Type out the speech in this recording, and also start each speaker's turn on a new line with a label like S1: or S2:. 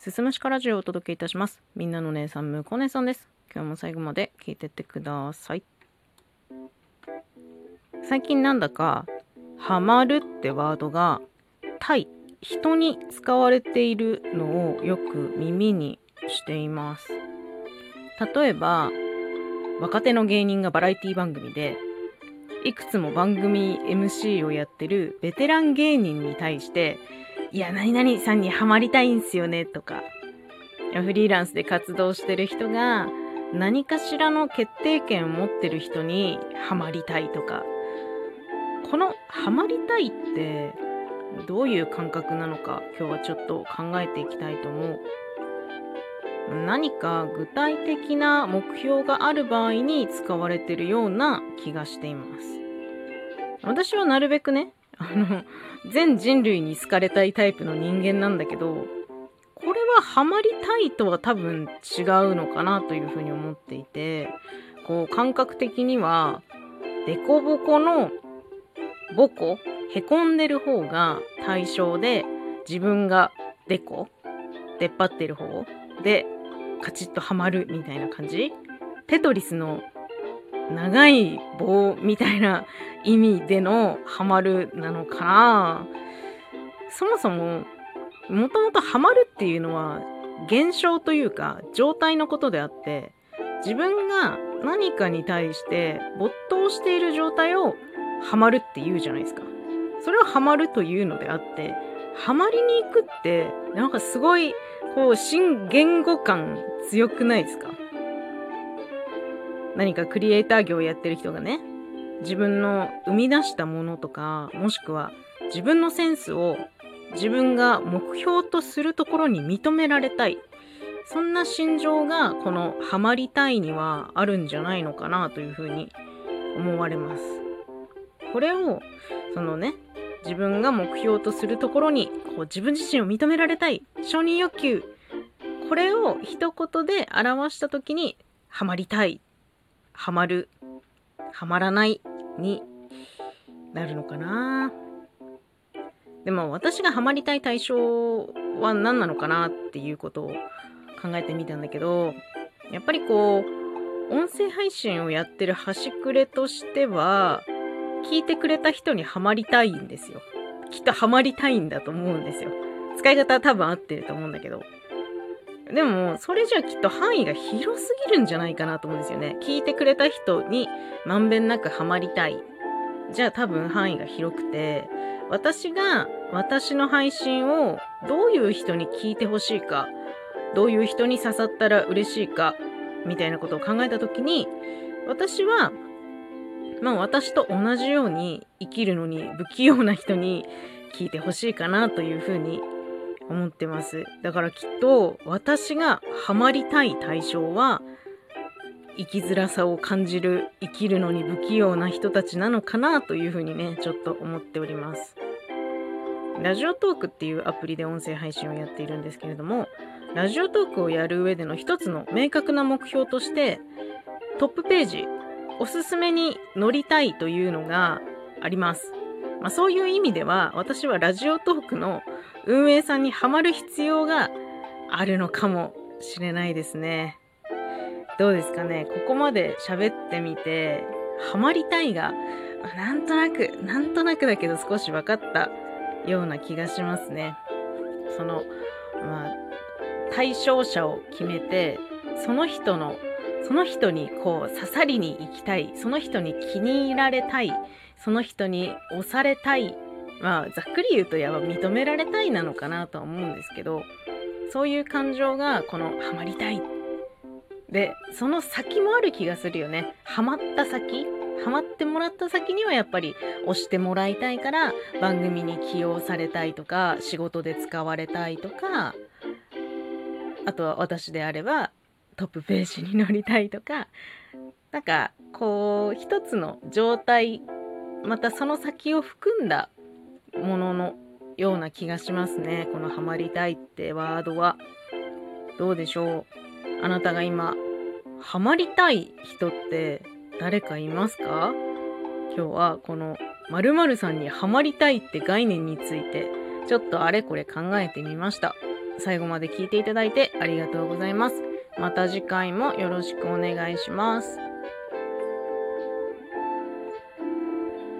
S1: すすむしかラジオをお届けいたします。みんなの姉さん、むこ姉さんです。今日も最後まで聞いてってください。最近なんだか、ハマるってワードが、対、人に使われているのをよく耳にしています。例えば、若手の芸人がバラエティ番組で、いくつも番組 MC をやってるベテラン芸人に対して、いや、何々さんにハマりたいんすよね、とか。フリーランスで活動してる人が、何かしらの決定権を持ってる人にハマりたいとか。このハマりたいって、どういう感覚なのか、今日はちょっと考えていきたいと思う。何か具体的な目標がある場合に使われてるような気がしています。私はなるべくね、あの、全人類に好かれたいタイプの人間なんだけど、これはハマりたいとは多分違うのかなというふうに思っていて、こう感覚的には、デコボコのボコ、へこんでる方が対象で、自分がデコ、出っ張ってる方で、カチッとはまるみたいな感じ。テトリスの長い棒みたいな意味でのハマるなのかな。そもそももともとハマるっていうのは現象というか状態のことであって自分が何かに対して没頭している状態をハマるって言うじゃないですか。それをハマるというのであってハマりに行くってなんかすごいこう新言語感強くないですか？何かクリエイター業をやってる人がね自分の生み出したものとかもしくは自分のセンスを自分が目標とするところに認められたい。そんな心情がこのハマりたいにはあるんじゃないのかなというふうに思われます。これをそのね自分が目標とするところにこう自分自身を認められたい。承認欲求。これを一言で表した時にハマりたい。ハマるハマらないになるのかなでも私がハマりたい対象は何なのかなっていうことを考えてみたんだけどやっぱりこう音声配信をやってる端くれとしては聞いてくれた人にはまりたいんですよ。きっとハマりたいんだと思うんですよ。使い方は多分合ってると思うんだけど。でも、それじゃきっと範囲が広すぎるんじゃないかなと思うんですよね。聞いてくれた人にまんべんなくハマりたい。じゃあ多分範囲が広くて、私が私の配信をどういう人に聞いてほしいか、どういう人に刺さったら嬉しいか、みたいなことを考えたときに、私はまあ私と同じように生きるのに不器用な人に聞いてほしいかなというふうに思ってます。だからきっと私がハマりたい対象は生きづらさを感じる生きるのに不器用な人たちなのかなというふうにねちょっと思っております。ラジオトークっていうアプリで音声配信をやっているんですけれどもラジオトークをやる上での一つの明確な目標としてトップページおすすめに乗りたいというのがあります。まあ、そういう意味では私はラジオトークの運営さんにはまる必要があるのかもしれないですね。どうですかね？ここまで喋ってみて、ハマりたいが、なんとなく、なんとなくだけど少し分かったような気がしますね。その、まあ、対象者を決めて、その人のその人にこう刺さりに行きたい、その人に気に入られたい、その人に押されたい、まあざっくり言うとやば認められたいなのかなとは思うんですけど、そういう感情がこのハマりたい。で、その先もある気がするよね。ハマった先ハマってもらった先にはやっぱり押してもらいたいから番組に起用されたいとか仕事で使われたいとかあとは私であればトップページに載りたいとか、なんか、こう、一つの状態、またその先を含んだもののような気がしますね。このハマりたいってワードは。どうでしょう？あなたが今、ハマりたい人って誰かいますか？今日はこの〇〇さんにハマりたいって概念について、ちょっとあれこれ考えてみました。最後まで聞いていただいてありがとうございます。また次回もよろしくお願いします。